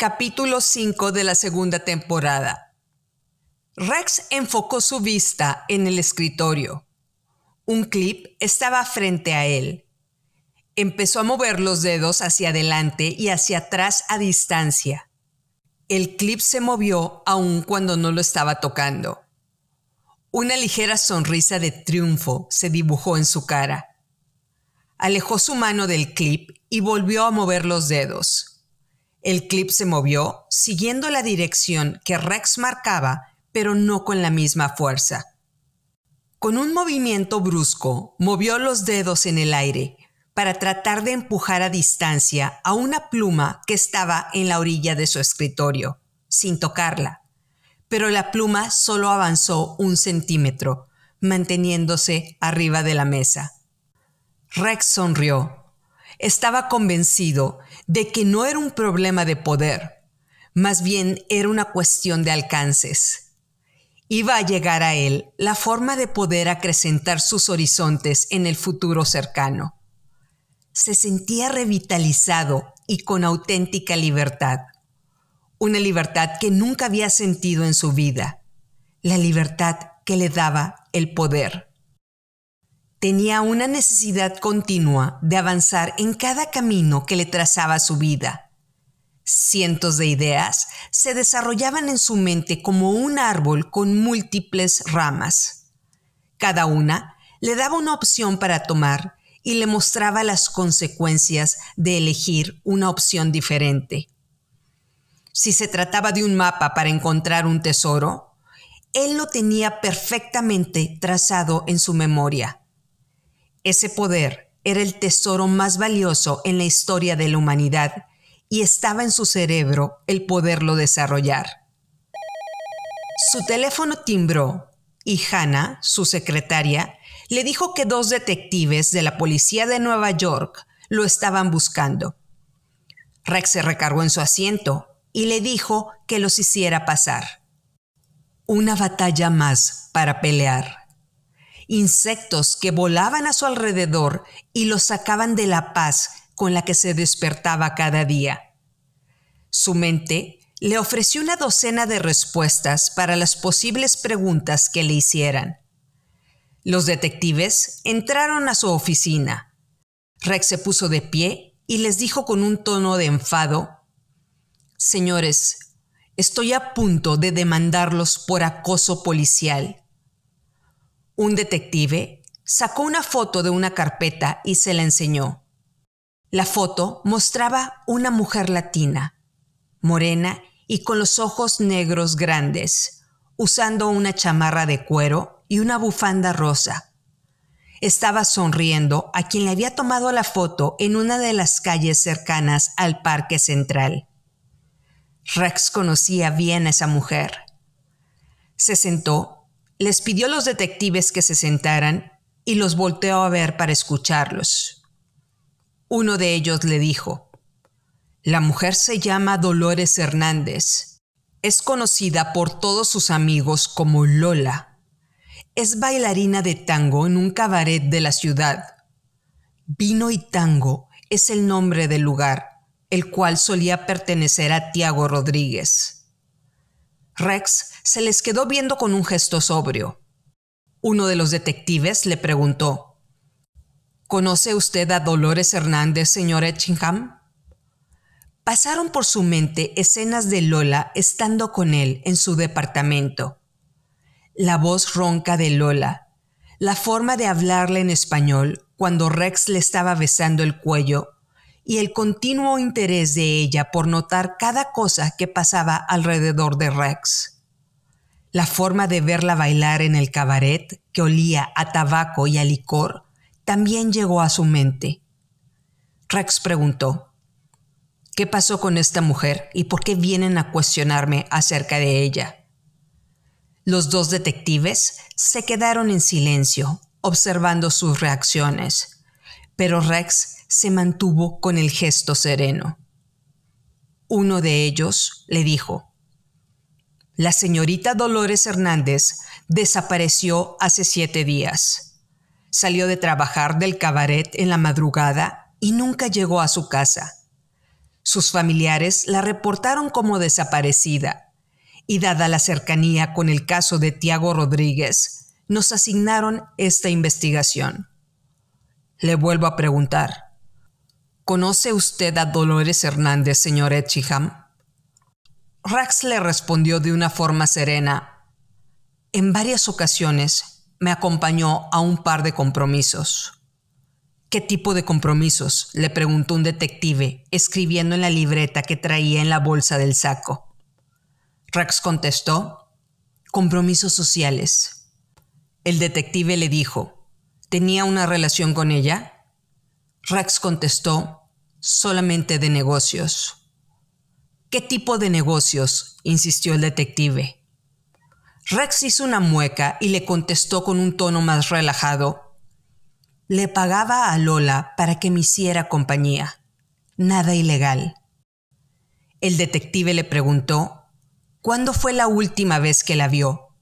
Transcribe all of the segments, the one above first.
Capítulo 5 de la segunda temporada. Rex enfocó su vista en el escritorio. Un clip estaba frente a él. Empezó a mover los dedos hacia adelante y hacia atrás a distancia. El clip se movió aun cuando no lo estaba tocando. Una ligera sonrisa de triunfo se dibujó en su cara. Alejó su mano del clip y volvió a mover los dedos. El clip se movió siguiendo la dirección que Rex marcaba, pero no con la misma fuerza. Con un movimiento brusco, movió los dedos en el aire para tratar de empujar a distancia a una pluma que estaba en la orilla de su escritorio, sin tocarla. Pero la pluma solo avanzó un centímetro, manteniéndose arriba de la mesa. Rex sonrió estaba convencido de que no era un problema de poder, más bien era una cuestión de alcances. Iba a llegar a él la forma de poder acrecentar sus horizontes en el futuro cercano. Se sentía revitalizado y con auténtica libertad. Una libertad que nunca había sentido en su vida. La libertad que le daba el poder tenía una necesidad continua de avanzar en cada camino que le trazaba su vida. Cientos de ideas se desarrollaban en su mente como un árbol con múltiples ramas. Cada una le daba una opción para tomar y le mostraba las consecuencias de elegir una opción diferente. Si se trataba de un mapa para encontrar un tesoro, él lo tenía perfectamente trazado en su memoria ese poder era el tesoro más valioso en la historia de la humanidad y estaba en su cerebro el poderlo desarrollar. Su teléfono timbró y Hannah, su secretaria, le dijo que dos detectives de la policía de Nueva York lo estaban buscando. Rex se recargó en su asiento y le dijo que los hiciera pasar. Una batalla más para pelear insectos que volaban a su alrededor y lo sacaban de la paz con la que se despertaba cada día. Su mente le ofreció una docena de respuestas para las posibles preguntas que le hicieran. Los detectives entraron a su oficina. Rex se puso de pie y les dijo con un tono de enfado, Señores, estoy a punto de demandarlos por acoso policial un detective sacó una foto de una carpeta y se la enseñó. La foto mostraba una mujer latina, morena y con los ojos negros grandes, usando una chamarra de cuero y una bufanda rosa. Estaba sonriendo a quien le había tomado la foto en una de las calles cercanas al Parque Central. Rex conocía bien a esa mujer. Se sentó les pidió a los detectives que se sentaran y los volteó a ver para escucharlos. Uno de ellos le dijo, La mujer se llama Dolores Hernández. Es conocida por todos sus amigos como Lola. Es bailarina de tango en un cabaret de la ciudad. Vino y Tango es el nombre del lugar, el cual solía pertenecer a Tiago Rodríguez. Rex se les quedó viendo con un gesto sobrio. Uno de los detectives le preguntó, ¿Conoce usted a Dolores Hernández, señor Etchingham? Pasaron por su mente escenas de Lola estando con él en su departamento. La voz ronca de Lola, la forma de hablarle en español cuando Rex le estaba besando el cuello y el continuo interés de ella por notar cada cosa que pasaba alrededor de Rex. La forma de verla bailar en el cabaret, que olía a tabaco y a licor, también llegó a su mente. Rex preguntó, ¿qué pasó con esta mujer y por qué vienen a cuestionarme acerca de ella? Los dos detectives se quedaron en silencio, observando sus reacciones, pero Rex se mantuvo con el gesto sereno. Uno de ellos le dijo, La señorita Dolores Hernández desapareció hace siete días. Salió de trabajar del cabaret en la madrugada y nunca llegó a su casa. Sus familiares la reportaron como desaparecida y dada la cercanía con el caso de Tiago Rodríguez, nos asignaron esta investigación. Le vuelvo a preguntar, ¿conoce usted a Dolores Hernández, señor Etchingham? Rax le respondió de una forma serena. En varias ocasiones me acompañó a un par de compromisos. ¿Qué tipo de compromisos? le preguntó un detective, escribiendo en la libreta que traía en la bolsa del saco. Rex contestó, compromisos sociales. El detective le dijo, ¿tenía una relación con ella? Rex contestó, solamente de negocios. ¿Qué tipo de negocios? insistió el detective. Rex hizo una mueca y le contestó con un tono más relajado, le pagaba a Lola para que me hiciera compañía. Nada ilegal. El detective le preguntó, ¿cuándo fue la última vez que la vio?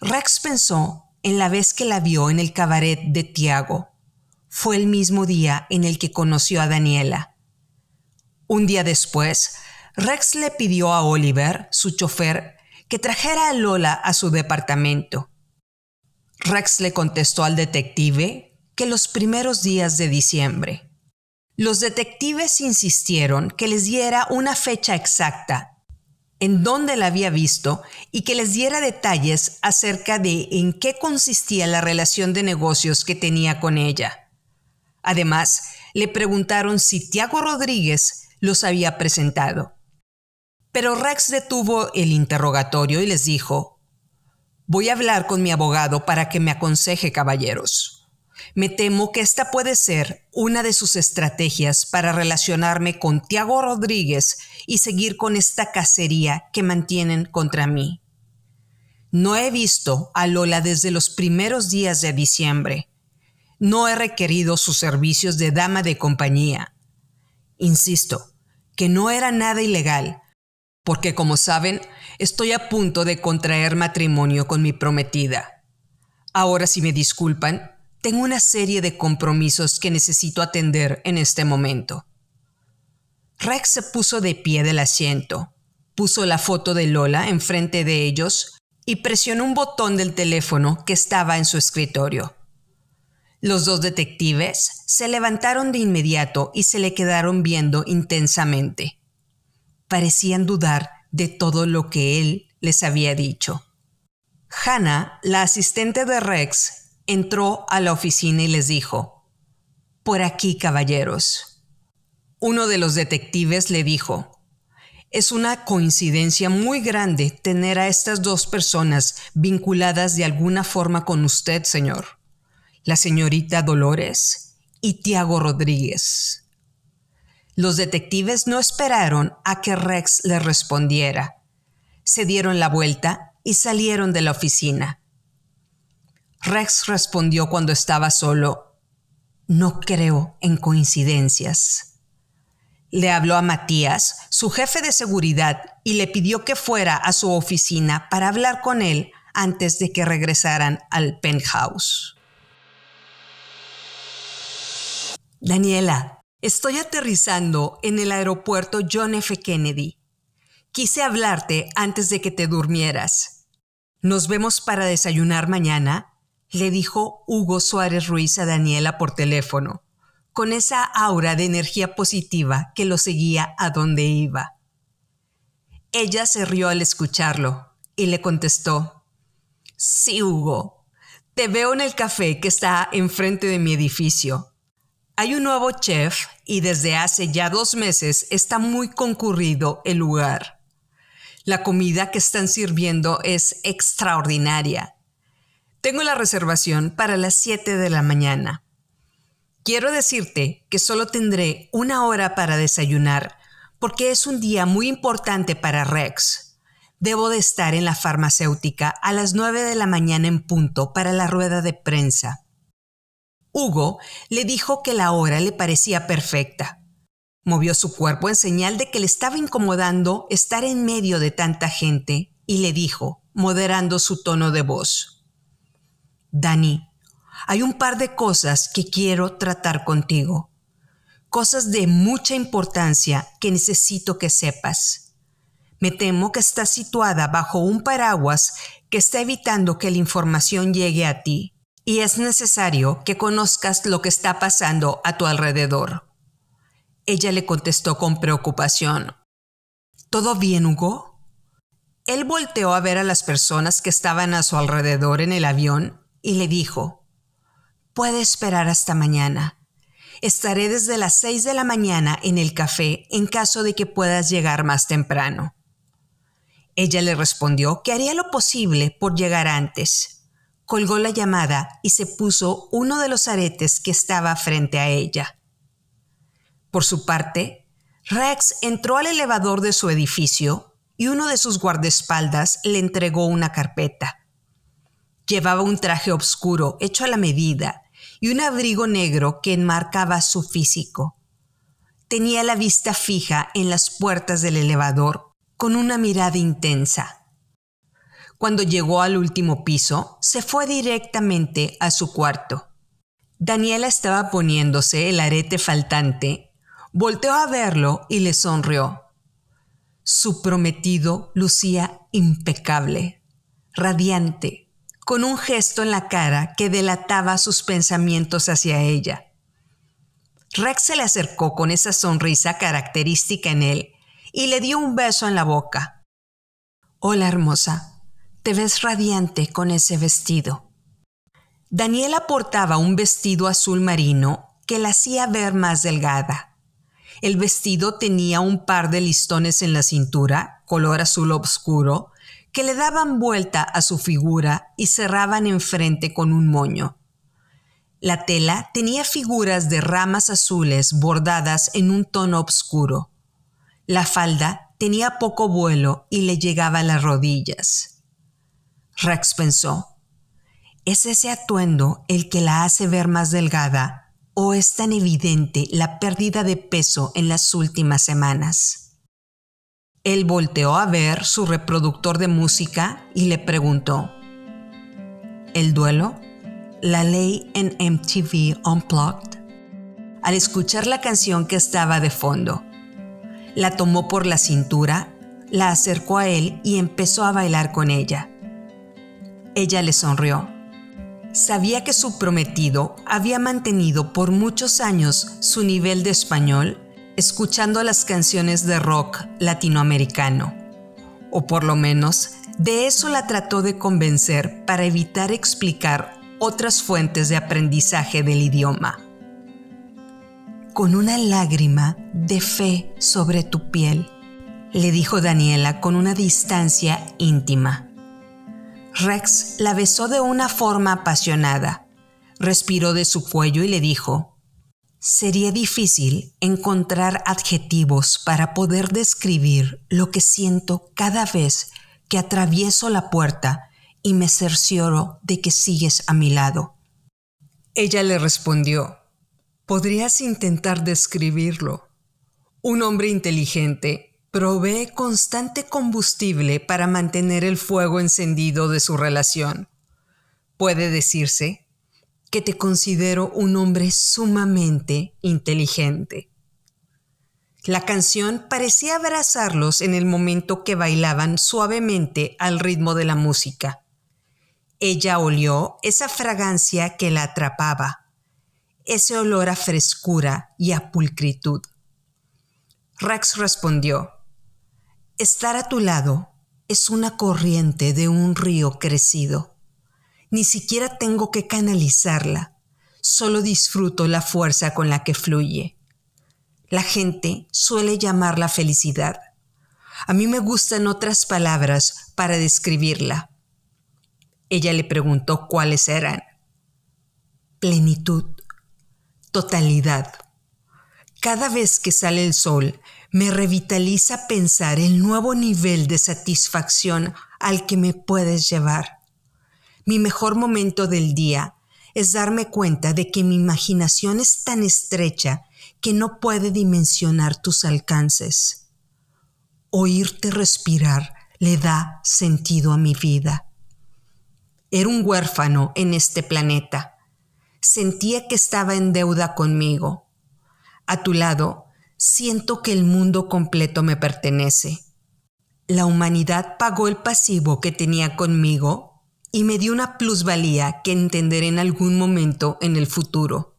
Rex pensó en la vez que la vio en el cabaret de Tiago. Fue el mismo día en el que conoció a Daniela. Un día después, Rex le pidió a Oliver, su chofer, que trajera a Lola a su departamento. Rex le contestó al detective que los primeros días de diciembre. Los detectives insistieron que les diera una fecha exacta en dónde la había visto y que les diera detalles acerca de en qué consistía la relación de negocios que tenía con ella. Además, le preguntaron si Tiago Rodríguez los había presentado. Pero Rex detuvo el interrogatorio y les dijo, Voy a hablar con mi abogado para que me aconseje, caballeros. Me temo que esta puede ser una de sus estrategias para relacionarme con Tiago Rodríguez y seguir con esta cacería que mantienen contra mí. No he visto a Lola desde los primeros días de diciembre. No he requerido sus servicios de dama de compañía. Insisto, que no era nada ilegal, porque como saben, estoy a punto de contraer matrimonio con mi prometida. Ahora si me disculpan, tengo una serie de compromisos que necesito atender en este momento. Rex se puso de pie del asiento, puso la foto de Lola enfrente de ellos y presionó un botón del teléfono que estaba en su escritorio. Los dos detectives se levantaron de inmediato y se le quedaron viendo intensamente. Parecían dudar de todo lo que él les había dicho. Hannah, la asistente de Rex, entró a la oficina y les dijo, Por aquí, caballeros. Uno de los detectives le dijo, Es una coincidencia muy grande tener a estas dos personas vinculadas de alguna forma con usted, señor. La señorita Dolores y Tiago Rodríguez. Los detectives no esperaron a que Rex les respondiera. Se dieron la vuelta y salieron de la oficina. Rex respondió cuando estaba solo, no creo en coincidencias. Le habló a Matías, su jefe de seguridad, y le pidió que fuera a su oficina para hablar con él antes de que regresaran al penthouse. Daniela, estoy aterrizando en el aeropuerto John F. Kennedy. Quise hablarte antes de que te durmieras. ¿Nos vemos para desayunar mañana? le dijo Hugo Suárez Ruiz a Daniela por teléfono, con esa aura de energía positiva que lo seguía a donde iba. Ella se rió al escucharlo y le contestó, Sí, Hugo, te veo en el café que está enfrente de mi edificio. Hay un nuevo chef y desde hace ya dos meses está muy concurrido el lugar. La comida que están sirviendo es extraordinaria tengo la reservación para las 7 de la mañana. Quiero decirte que solo tendré una hora para desayunar porque es un día muy importante para Rex. Debo de estar en la farmacéutica a las 9 de la mañana en punto para la rueda de prensa. Hugo le dijo que la hora le parecía perfecta. Movió su cuerpo en señal de que le estaba incomodando estar en medio de tanta gente y le dijo, moderando su tono de voz, Dani, hay un par de cosas que quiero tratar contigo. cosas de mucha importancia que necesito que sepas. Me temo que estás situada bajo un paraguas que está evitando que la información llegue a ti y es necesario que conozcas lo que está pasando a tu alrededor. Ella le contestó con preocupación. ¿Todo bien, Hugo? Él volteó a ver a las personas que estaban a su alrededor en el avión y le dijo, Puede esperar hasta mañana. Estaré desde las seis de la mañana en el café en caso de que puedas llegar más temprano. Ella le respondió que haría lo posible por llegar antes. Colgó la llamada y se puso uno de los aretes que estaba frente a ella. Por su parte, Rex entró al elevador de su edificio y uno de sus guardaespaldas le entregó una carpeta. Llevaba un traje oscuro hecho a la medida y un abrigo negro que enmarcaba su físico. Tenía la vista fija en las puertas del elevador con una mirada intensa. Cuando llegó al último piso, se fue directamente a su cuarto. Daniela estaba poniéndose el arete faltante, volteó a verlo y le sonrió. Su prometido lucía impecable, radiante, con un gesto en la cara que delataba sus pensamientos hacia ella. Rex se le acercó con esa sonrisa característica en él y le dio un beso en la boca. Hola hermosa, te ves radiante con ese vestido. Daniela portaba un vestido azul marino que la hacía ver más delgada. El vestido tenía un par de listones en la cintura, color azul oscuro, que le daban vuelta a su figura y cerraban enfrente con un moño. La tela tenía figuras de ramas azules bordadas en un tono oscuro. La falda tenía poco vuelo y le llegaba a las rodillas. Rex pensó, ¿es ese atuendo el que la hace ver más delgada o es tan evidente la pérdida de peso en las últimas semanas? Él volteó a ver su reproductor de música y le preguntó, ¿El duelo? ¿La ley en MTV Unplugged? Al escuchar la canción que estaba de fondo, la tomó por la cintura, la acercó a él y empezó a bailar con ella. Ella le sonrió. Sabía que su prometido había mantenido por muchos años su nivel de español escuchando las canciones de rock latinoamericano. O por lo menos de eso la trató de convencer para evitar explicar otras fuentes de aprendizaje del idioma con una lágrima de fe sobre tu piel, le dijo Daniela con una distancia íntima. Rex la besó de una forma apasionada, respiró de su cuello y le dijo, Sería difícil encontrar adjetivos para poder describir lo que siento cada vez que atravieso la puerta y me cercioro de que sigues a mi lado. Ella le respondió, Podrías intentar describirlo. Un hombre inteligente provee constante combustible para mantener el fuego encendido de su relación. Puede decirse que te considero un hombre sumamente inteligente. La canción parecía abrazarlos en el momento que bailaban suavemente al ritmo de la música. Ella olió esa fragancia que la atrapaba ese olor a frescura y a pulcritud. Rex respondió, Estar a tu lado es una corriente de un río crecido. Ni siquiera tengo que canalizarla, solo disfruto la fuerza con la que fluye. La gente suele llamarla felicidad. A mí me gustan otras palabras para describirla. Ella le preguntó cuáles eran. Plenitud, totalidad. Cada vez que sale el sol, me revitaliza pensar el nuevo nivel de satisfacción al que me puedes llevar. Mi mejor momento del día es darme cuenta de que mi imaginación es tan estrecha que no puede dimensionar tus alcances. Oírte respirar le da sentido a mi vida. Era un huérfano en este planeta Sentía que estaba en deuda conmigo. A tu lado, siento que el mundo completo me pertenece. La humanidad pagó el pasivo que tenía conmigo y me dio una plusvalía que entenderé en algún momento en el futuro.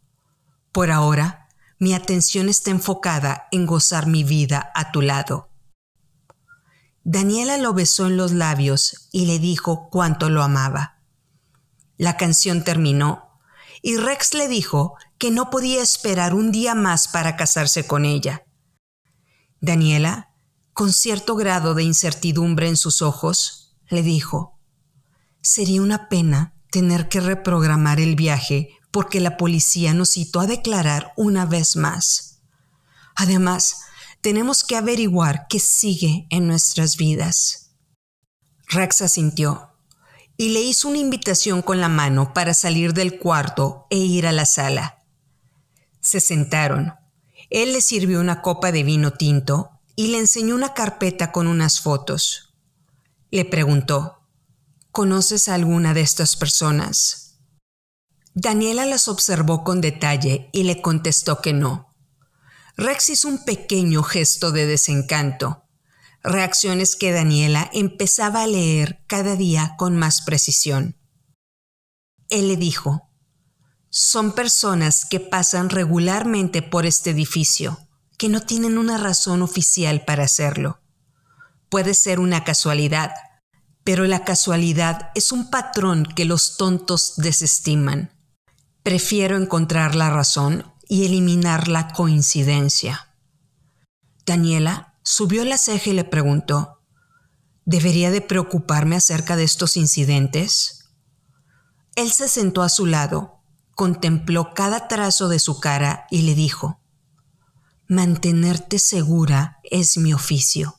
Por ahora, mi atención está enfocada en gozar mi vida a tu lado. Daniela lo besó en los labios y le dijo cuánto lo amaba. La canción terminó y Rex le dijo que no podía esperar un día más para casarse con ella. Daniela, con cierto grado de incertidumbre en sus ojos, le dijo, Sería una pena tener que reprogramar el viaje porque la policía nos citó a declarar una vez más. Además, tenemos que averiguar qué sigue en nuestras vidas. Rex asintió y le hizo una invitación con la mano para salir del cuarto e ir a la sala. Se sentaron. Él le sirvió una copa de vino tinto y le enseñó una carpeta con unas fotos. Le preguntó, ¿conoces a alguna de estas personas? Daniela las observó con detalle y le contestó que no. Rex hizo un pequeño gesto de desencanto reacciones que Daniela empezaba a leer cada día con más precisión. Él le dijo, son personas que pasan regularmente por este edificio, que no tienen una razón oficial para hacerlo. Puede ser una casualidad, pero la casualidad es un patrón que los tontos desestiman. Prefiero encontrar la razón y eliminar la coincidencia. Daniela Subió la ceja y le preguntó, ¿debería de preocuparme acerca de estos incidentes? Él se sentó a su lado, contempló cada trazo de su cara y le dijo, Mantenerte segura es mi oficio.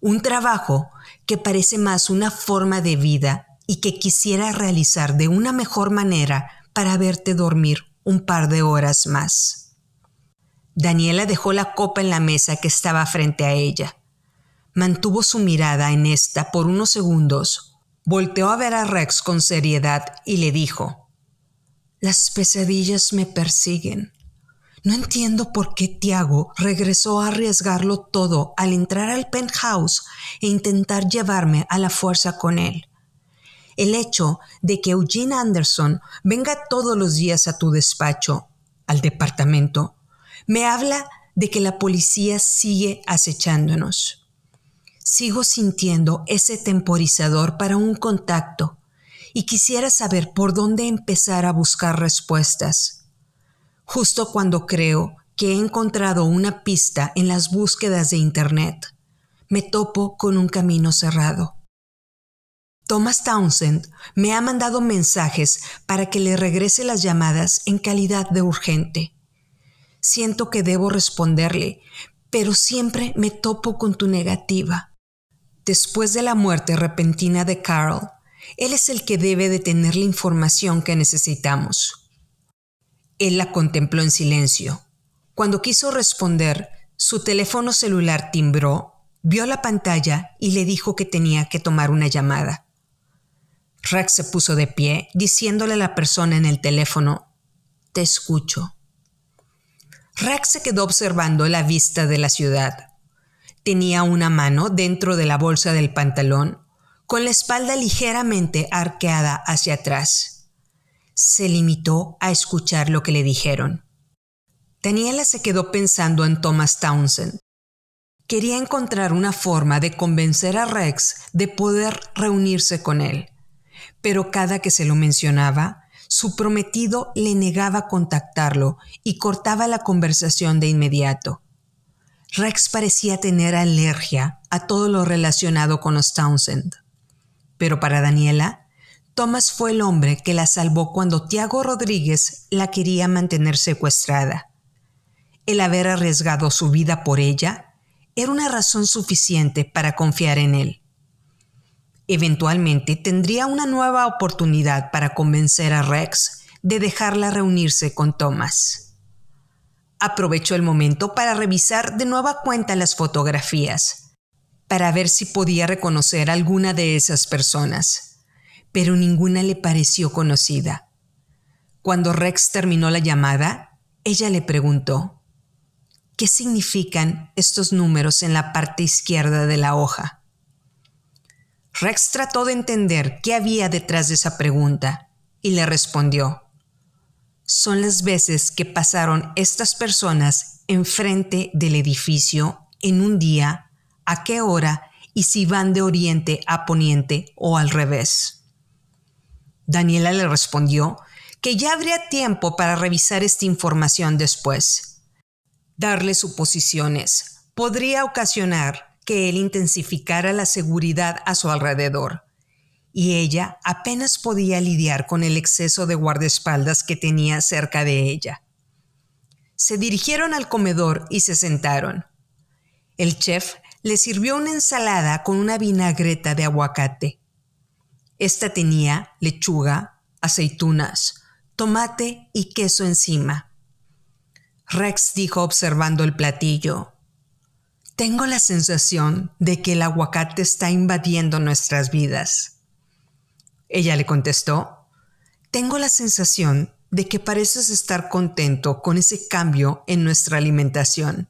Un trabajo que parece más una forma de vida y que quisiera realizar de una mejor manera para verte dormir un par de horas más. Daniela dejó la copa en la mesa que estaba frente a ella. Mantuvo su mirada en esta por unos segundos, volteó a ver a Rex con seriedad y le dijo, Las pesadillas me persiguen. No entiendo por qué Tiago regresó a arriesgarlo todo al entrar al penthouse e intentar llevarme a la fuerza con él. El hecho de que Eugene Anderson venga todos los días a tu despacho, al departamento, me habla de que la policía sigue acechándonos. Sigo sintiendo ese temporizador para un contacto y quisiera saber por dónde empezar a buscar respuestas. Justo cuando creo que he encontrado una pista en las búsquedas de Internet, me topo con un camino cerrado. Thomas Townsend me ha mandado mensajes para que le regrese las llamadas en calidad de urgente. Siento que debo responderle, pero siempre me topo con tu negativa. Después de la muerte repentina de Carl, él es el que debe de tener la información que necesitamos. Él la contempló en silencio. Cuando quiso responder, su teléfono celular timbró, vio la pantalla y le dijo que tenía que tomar una llamada. Rex se puso de pie, diciéndole a la persona en el teléfono, Te escucho. Rex se quedó observando la vista de la ciudad. Tenía una mano dentro de la bolsa del pantalón, con la espalda ligeramente arqueada hacia atrás. Se limitó a escuchar lo que le dijeron. Daniela se quedó pensando en Thomas Townsend. Quería encontrar una forma de convencer a Rex de poder reunirse con él, pero cada que se lo mencionaba, su prometido le negaba contactarlo y cortaba la conversación de inmediato. Rex parecía tener alergia a todo lo relacionado con los Townsend. Pero para Daniela, Thomas fue el hombre que la salvó cuando Tiago Rodríguez la quería mantener secuestrada. El haber arriesgado su vida por ella era una razón suficiente para confiar en él. Eventualmente tendría una nueva oportunidad para convencer a Rex de dejarla reunirse con Thomas. Aprovechó el momento para revisar de nueva cuenta las fotografías, para ver si podía reconocer alguna de esas personas, pero ninguna le pareció conocida. Cuando Rex terminó la llamada, ella le preguntó, ¿qué significan estos números en la parte izquierda de la hoja? Rex trató de entender qué había detrás de esa pregunta y le respondió, son las veces que pasaron estas personas enfrente del edificio en un día, a qué hora y si van de oriente a poniente o al revés. Daniela le respondió que ya habría tiempo para revisar esta información después. Darle suposiciones podría ocasionar que él intensificara la seguridad a su alrededor y ella apenas podía lidiar con el exceso de guardaespaldas que tenía cerca de ella. Se dirigieron al comedor y se sentaron. El chef le sirvió una ensalada con una vinagreta de aguacate. Esta tenía lechuga, aceitunas, tomate y queso encima. Rex dijo observando el platillo, Tengo la sensación de que el aguacate está invadiendo nuestras vidas. Ella le contestó, tengo la sensación de que pareces estar contento con ese cambio en nuestra alimentación.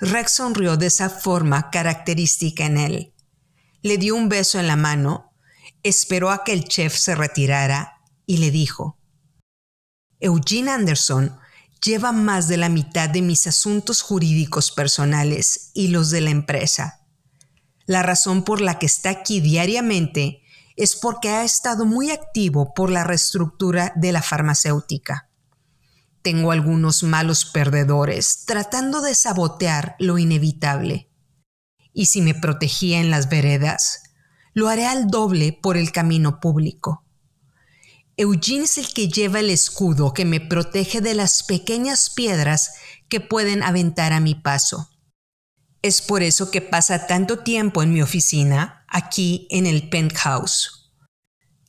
Rex sonrió de esa forma característica en él. Le dio un beso en la mano, esperó a que el chef se retirara y le dijo, Eugene Anderson lleva más de la mitad de mis asuntos jurídicos personales y los de la empresa. La razón por la que está aquí diariamente es porque ha estado muy activo por la reestructura de la farmacéutica. Tengo algunos malos perdedores tratando de sabotear lo inevitable. Y si me protegía en las veredas, lo haré al doble por el camino público. Eugene es el que lleva el escudo que me protege de las pequeñas piedras que pueden aventar a mi paso. Es por eso que pasa tanto tiempo en mi oficina, aquí en el penthouse.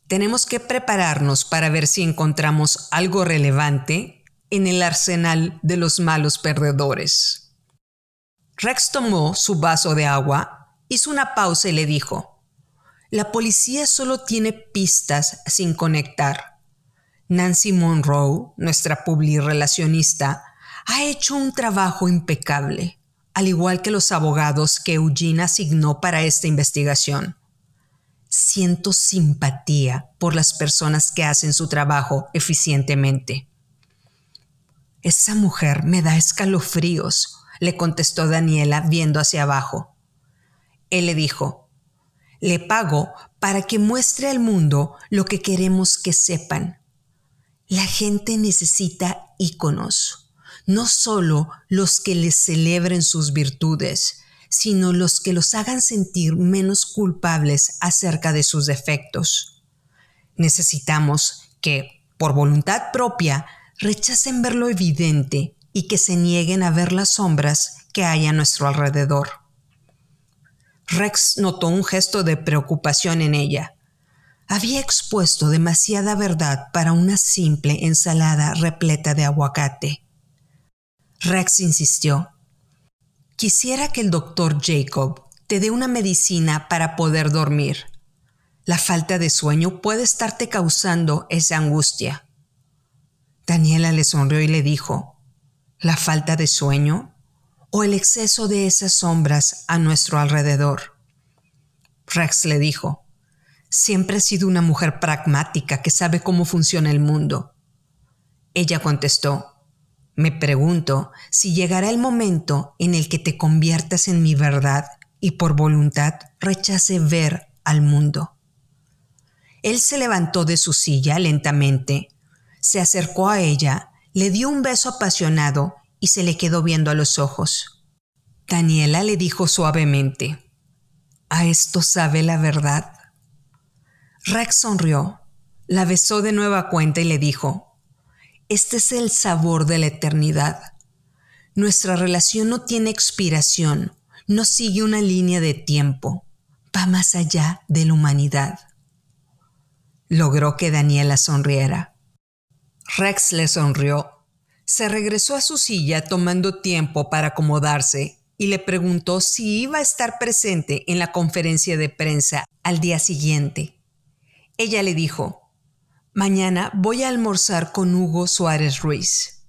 Tenemos que prepararnos para ver si encontramos algo relevante en el arsenal de los malos perdedores. Rex tomó su vaso de agua, hizo una pausa y le dijo, La policía solo tiene pistas sin conectar. Nancy Monroe, nuestra publirelacionista, ha hecho un trabajo impecable al igual que los abogados que Eugene asignó para esta investigación. Siento simpatía por las personas que hacen su trabajo eficientemente. Esa mujer me da escalofríos, le contestó Daniela viendo hacia abajo. Él le dijo, le pago para que muestre al mundo lo que queremos que sepan. La gente necesita íconos no solo los que les celebren sus virtudes, sino los que los hagan sentir menos culpables acerca de sus defectos. Necesitamos que, por voluntad propia, rechacen ver lo evidente y que se nieguen a ver las sombras que hay a nuestro alrededor. Rex notó un gesto de preocupación en ella. Había expuesto demasiada verdad para una simple ensalada repleta de aguacate. Rex insistió. Quisiera que el doctor Jacob te dé una medicina para poder dormir. La falta de sueño puede estarte causando esa angustia. Daniela le sonrió y le dijo, ¿la falta de sueño o el exceso de esas sombras a nuestro alrededor? Rex le dijo, siempre he sido una mujer pragmática que sabe cómo funciona el mundo. Ella contestó, me pregunto si llegará el momento en el que te conviertas en mi verdad y por voluntad rechace ver al mundo. Él se levantó de su silla lentamente, se acercó a ella, le dio un beso apasionado y se le quedó viendo a los ojos. Daniela le dijo suavemente, ¿A esto sabe la verdad? Rex sonrió, la besó de nueva cuenta y le dijo, este es el sabor de la eternidad. Nuestra relación no tiene expiración, no sigue una línea de tiempo, va más allá de la humanidad. Logró que Daniela sonriera. Rex le sonrió. Se regresó a su silla tomando tiempo para acomodarse y le preguntó si iba a estar presente en la conferencia de prensa al día siguiente. Ella le dijo, Mañana voy a almorzar con Hugo Suárez Ruiz.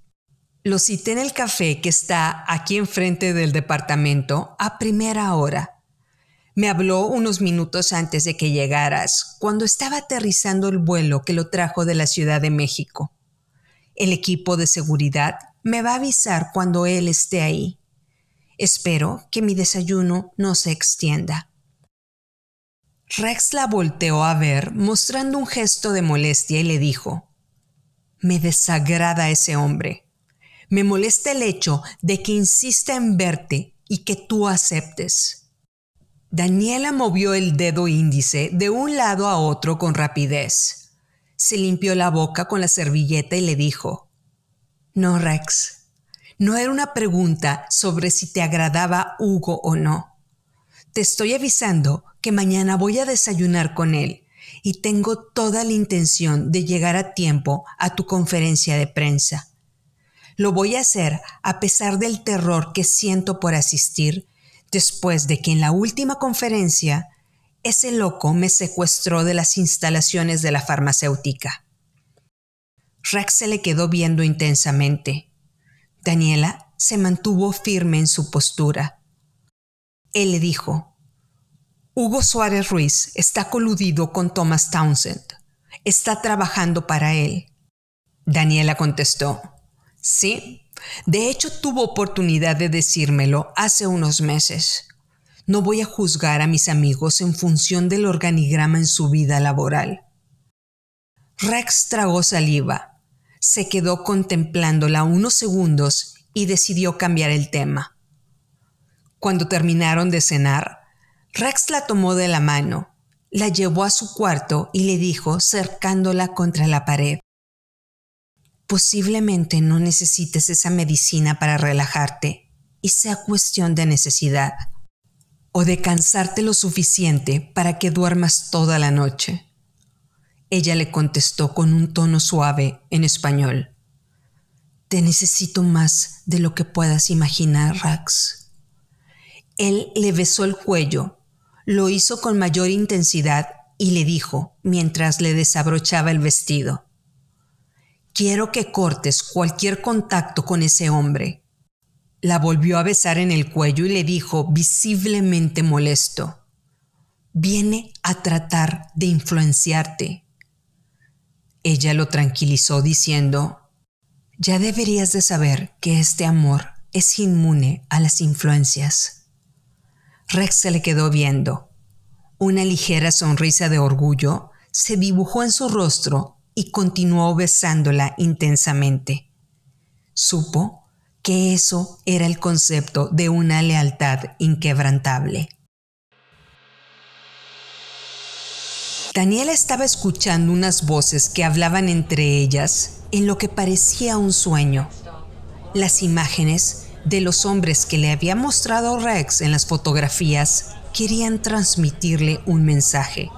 Lo cité en el café que está aquí enfrente del departamento a primera hora. Me habló unos minutos antes de que llegaras, cuando estaba aterrizando el vuelo que lo trajo de la Ciudad de México. El equipo de seguridad me va a avisar cuando él esté ahí. Espero que mi desayuno no se extienda. Rex la volteó a ver, mostrando un gesto de molestia, y le dijo, Me desagrada ese hombre. Me molesta el hecho de que insista en verte y que tú aceptes. Daniela movió el dedo índice de un lado a otro con rapidez. Se limpió la boca con la servilleta y le dijo, No, Rex, no era una pregunta sobre si te agradaba Hugo o no. Te estoy avisando que mañana voy a desayunar con él y tengo toda la intención de llegar a tiempo a tu conferencia de prensa. Lo voy a hacer a pesar del terror que siento por asistir después de que en la última conferencia ese loco me secuestró de las instalaciones de la farmacéutica. Rex se le quedó viendo intensamente. Daniela se mantuvo firme en su postura. Él le dijo, Hugo Suárez Ruiz está coludido con Thomas Townsend. Está trabajando para él. Daniela contestó, Sí, de hecho tuvo oportunidad de decírmelo hace unos meses. No voy a juzgar a mis amigos en función del organigrama en su vida laboral. Rex tragó saliva, se quedó contemplándola unos segundos y decidió cambiar el tema. Cuando terminaron de cenar, Rex la tomó de la mano, la llevó a su cuarto y le dijo, cercándola contra la pared, Posiblemente no necesites esa medicina para relajarte y sea cuestión de necesidad o de cansarte lo suficiente para que duermas toda la noche. Ella le contestó con un tono suave en español. Te necesito más de lo que puedas imaginar, Rax. Él le besó el cuello, lo hizo con mayor intensidad y le dijo, mientras le desabrochaba el vestido, Quiero que cortes cualquier contacto con ese hombre. La volvió a besar en el cuello y le dijo, visiblemente molesto, viene a tratar de influenciarte. Ella lo tranquilizó diciendo, ya deberías de saber que este amor es inmune a las influencias. Rex se le quedó viendo. Una ligera sonrisa de orgullo se dibujó en su rostro y continuó besándola intensamente. Supo que eso era el concepto de una lealtad inquebrantable. Daniela estaba escuchando unas voces que hablaban entre ellas en lo que parecía un sueño. Las imágenes de los hombres que le había mostrado Rex en las fotografías querían transmitirle un mensaje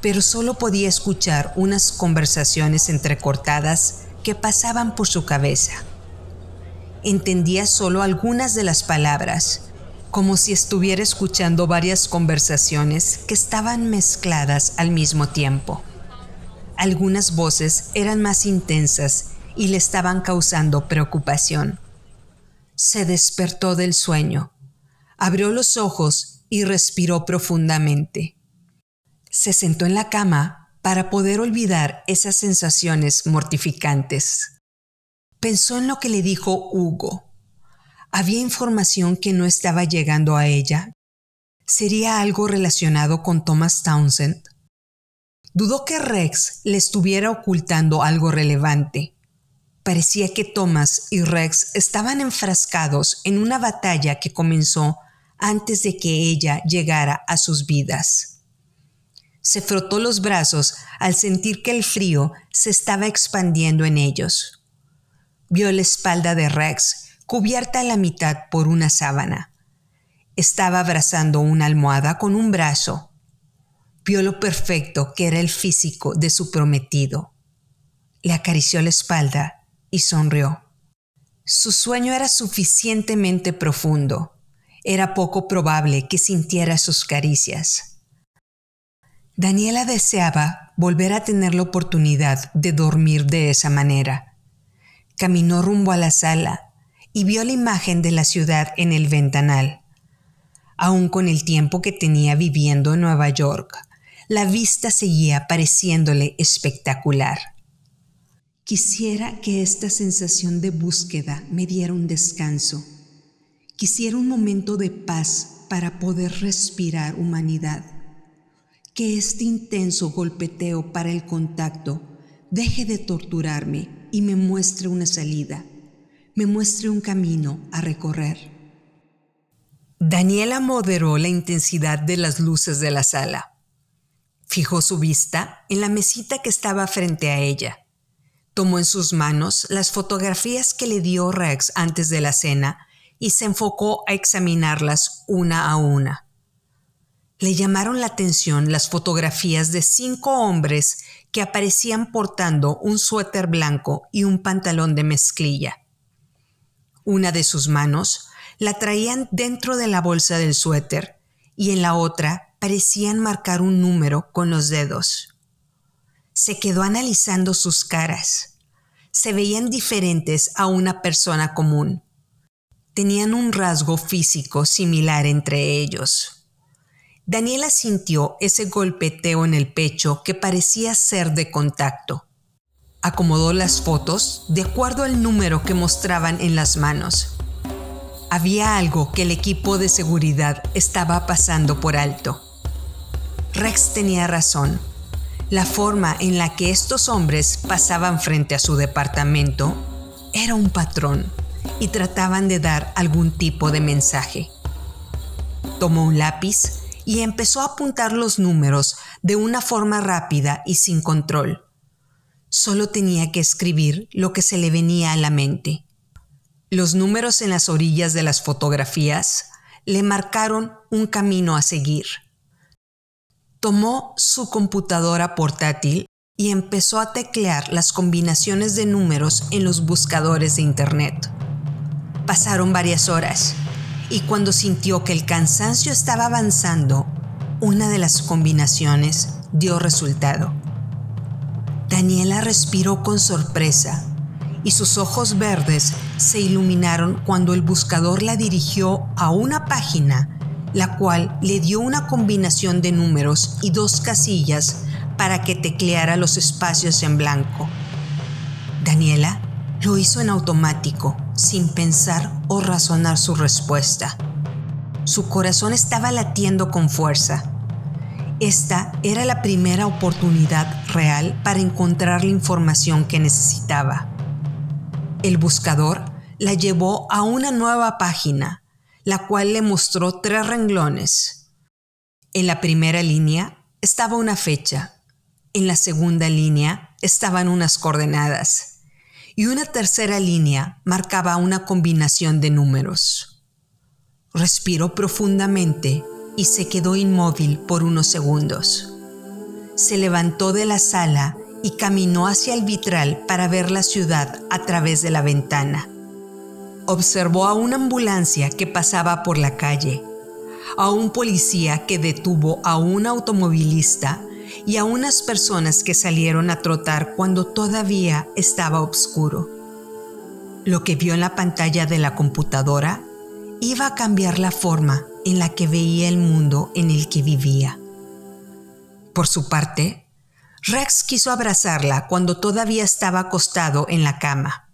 pero solo podía escuchar unas conversaciones entrecortadas que pasaban por su cabeza. Entendía solo algunas de las palabras, como si estuviera escuchando varias conversaciones que estaban mezcladas al mismo tiempo. Algunas voces eran más intensas y le estaban causando preocupación. Se despertó del sueño, abrió los ojos y respiró profundamente se sentó en la cama para poder olvidar esas sensaciones mortificantes. Pensó en lo que le dijo Hugo. Había información que no estaba llegando a ella. ¿Sería algo relacionado con Thomas Townsend? Dudó que Rex le estuviera ocultando algo relevante. Parecía que Thomas y Rex estaban enfrascados en una batalla que comenzó antes de que ella llegara a sus vidas. Se frotó los brazos al sentir que el frío se estaba expandiendo en ellos. Vio la espalda de Rex cubierta a la mitad por una sábana. Estaba abrazando una almohada con un brazo. Vio lo perfecto que era el físico de su prometido. Le acarició la espalda y sonrió. Su sueño era suficientemente profundo. Era poco probable que sintiera sus caricias. Daniela deseaba volver a tener la oportunidad de dormir de esa manera. Caminó rumbo a la sala y vio la imagen de la ciudad en el ventanal. Aún con el tiempo que tenía viviendo en Nueva York, la vista seguía pareciéndole espectacular. Quisiera que esta sensación de búsqueda me diera un descanso. Quisiera un momento de paz para poder respirar humanidad. Que este intenso golpeteo para el contacto deje de torturarme y me muestre una salida, me muestre un camino a recorrer. Daniela moderó la intensidad de las luces de la sala. Fijó su vista en la mesita que estaba frente a ella Tomó en sus manos las fotografías que le dio Rex antes de la cena y se enfocó a examinarlas una a una. Le llamaron la atención las fotografías de cinco hombres que aparecían portando un suéter blanco y un pantalón de mezclilla. Una de sus manos la traían dentro de la bolsa del suéter y en la otra parecían marcar un número con los dedos se quedó analizando sus caras. Se veían diferentes a una persona común. Tenían un rasgo físico similar entre ellos. Daniela sintió ese golpeteo en el pecho que parecía ser de contacto. Acomodó las fotos de acuerdo al número que mostraban en las manos. Había algo que el equipo de seguridad estaba pasando por alto. Rex tenía razón la forma en la que estos hombres pasaban frente a su departamento era un patrón y trataban de dar algún tipo de mensaje. Tomó un lápiz y empezó a apuntar los números de una forma rápida y sin control. Solo tenía que escribir lo que se le venía a la mente. Los números en las orillas de las fotografías le marcaron un camino a seguir tomó su computadora portátil y empezó a teclear las combinaciones de números en los buscadores de Internet. Pasaron varias horas y cuando sintió que el cansancio estaba avanzando, una de las combinaciones dio resultado. Daniela respiró con sorpresa y sus ojos verdes se iluminaron cuando el buscador la dirigió a una página la cual le dio una combinación de números y dos casillas para que tecleara los espacios en blanco. Daniela lo hizo en automático, sin pensar o razonar su respuesta. Su corazón estaba latiendo con fuerza. Esta era la primera oportunidad real para encontrar la información que necesitaba. El buscador la llevó a una nueva página la cual le mostró tres renglones. En la primera línea estaba una fecha, en la segunda línea estaban unas coordenadas y una tercera línea marcaba una combinación de números. Respiró profundamente y se quedó inmóvil por unos segundos. Se levantó de la sala y caminó hacia el vitral para ver la ciudad a través de la ventana observó a una ambulancia que pasaba por la calle, a un policía que detuvo a un automovilista y a unas personas que salieron a trotar cuando todavía estaba oscuro. Lo que vio en la pantalla de la computadora iba a cambiar la forma en la que veía el mundo en el que vivía. Por su parte, Rex quiso abrazarla cuando todavía estaba acostado en la cama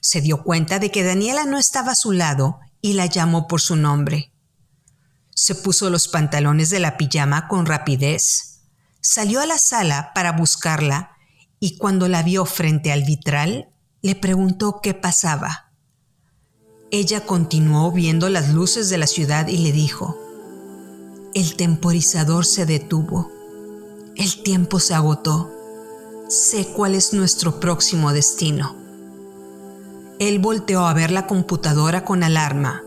se dio cuenta de que Daniela no estaba a su lado y la llamó por su nombre. Se puso los pantalones de la pijama con rapidez, salió a la sala para buscarla y cuando la vio frente al vitral, le preguntó qué pasaba. Ella continuó viendo las luces de la ciudad y le dijo, el temporizador se detuvo, el tiempo se agotó, sé cuál es nuestro próximo destino. Él volteó a ver la computadora con alarma.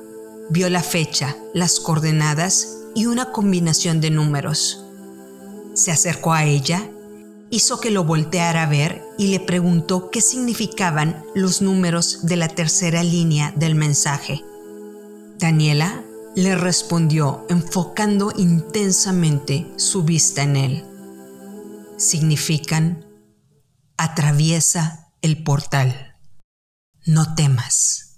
Vio la fecha, las coordenadas y una combinación de números. Se acercó a ella, hizo que lo volteara a ver y le preguntó qué significaban los números de la tercera línea del mensaje. Daniela le respondió enfocando intensamente su vista en él. Significan atraviesa el portal. no temas.